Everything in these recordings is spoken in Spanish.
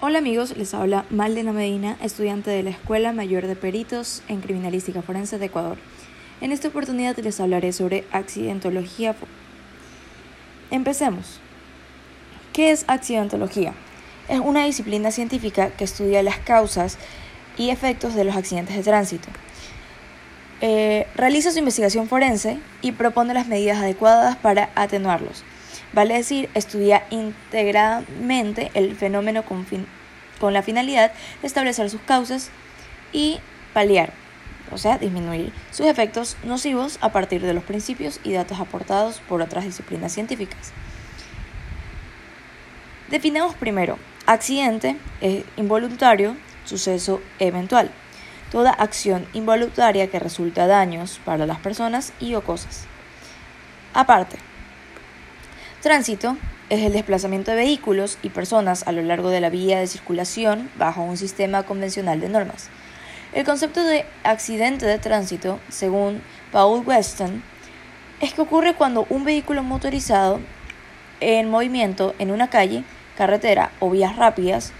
Hola amigos, les habla Maldena Medina, estudiante de la Escuela Mayor de Peritos en Criminalística Forense de Ecuador. En esta oportunidad les hablaré sobre accidentología. Empecemos. ¿Qué es accidentología? Es una disciplina científica que estudia las causas y efectos de los accidentes de tránsito. Eh, realiza su investigación forense y propone las medidas adecuadas para atenuarlos. Vale decir, estudia íntegramente el fenómeno con, con la finalidad de establecer sus causas y paliar, o sea, disminuir sus efectos nocivos a partir de los principios y datos aportados por otras disciplinas científicas. Definamos primero, accidente es involuntario, suceso eventual toda acción involuntaria que resulta daños para las personas y o cosas. Aparte, tránsito es el desplazamiento de vehículos y personas a lo largo de la vía de circulación bajo un sistema convencional de normas. El concepto de accidente de tránsito, según Paul Weston, es que ocurre cuando un vehículo motorizado en movimiento en una calle, carretera o vías rápidas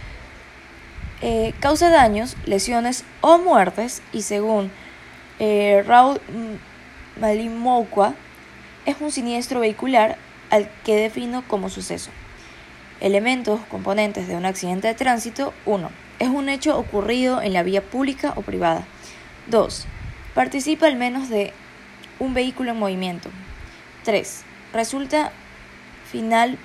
eh, causa daños, lesiones o muertes y según eh, Raúl Malimokwa es un siniestro vehicular al que defino como suceso. Elementos, componentes de un accidente de tránsito 1. Es un hecho ocurrido en la vía pública o privada. 2. Participa al menos de un vehículo en movimiento. 3. Resulta final,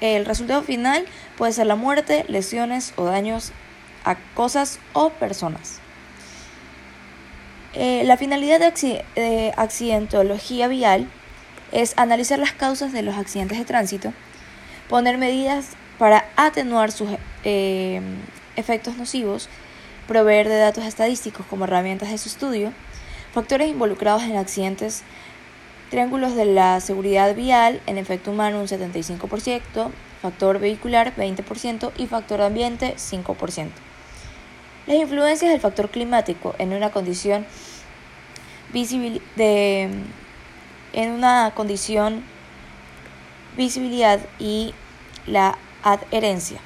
el resultado final puede ser la muerte, lesiones o daños a cosas o personas. Eh, la finalidad de, accidentología vial es analizar las causas de los accidentes de tránsito, poner medidas para atenuar sus eh, efectos nocivos, proveer de datos estadísticos como herramientas de su estudio, factores involucrados en accidentes, triángulos de la seguridad vial, en efecto humano un 75%, factor vehicular 20% y factor ambiente 5%. Las influencias del factor climático en una condición de en una condición visibilidad y la adherencia.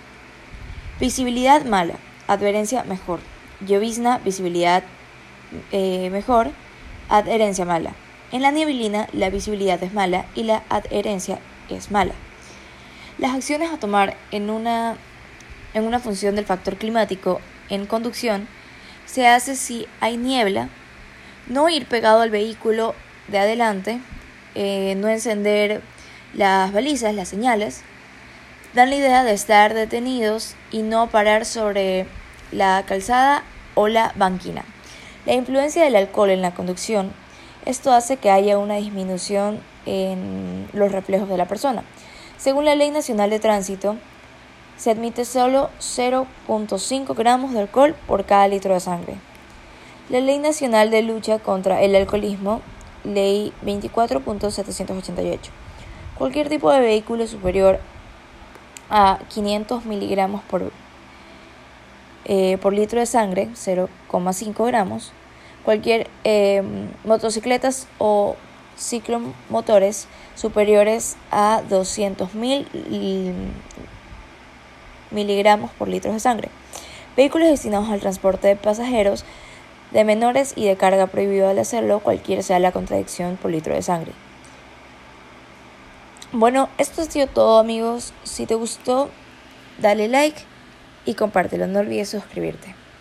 Visibilidad mala, adherencia mejor. Llovizna, visibilidad eh, mejor, adherencia mala. En la nieblina la visibilidad es mala y la adherencia es mala. Las acciones a tomar en una, en una función del factor climático en conducción se hace si hay niebla, no ir pegado al vehículo de adelante, eh, no encender las balizas, las señales, dan la idea de estar detenidos y no parar sobre la calzada o la banquina. La influencia del alcohol en la conducción, esto hace que haya una disminución en los reflejos de la persona. Según la Ley Nacional de Tránsito, se admite solo 0.5 gramos de alcohol por cada litro de sangre. La Ley Nacional de Lucha contra el Alcoholismo, Ley 24.788. Cualquier tipo de vehículo superior a 500 miligramos por, eh, por litro de sangre, 0,5 gramos. Cualquier eh, motocicletas o ciclomotores superiores a 200.000 miligramos por litro de sangre. Vehículos destinados al transporte de pasajeros de menores y de carga prohibido al hacerlo, cualquiera sea la contradicción por litro de sangre. Bueno, esto ha sido todo amigos. Si te gustó, dale like y compártelo. No olvides suscribirte.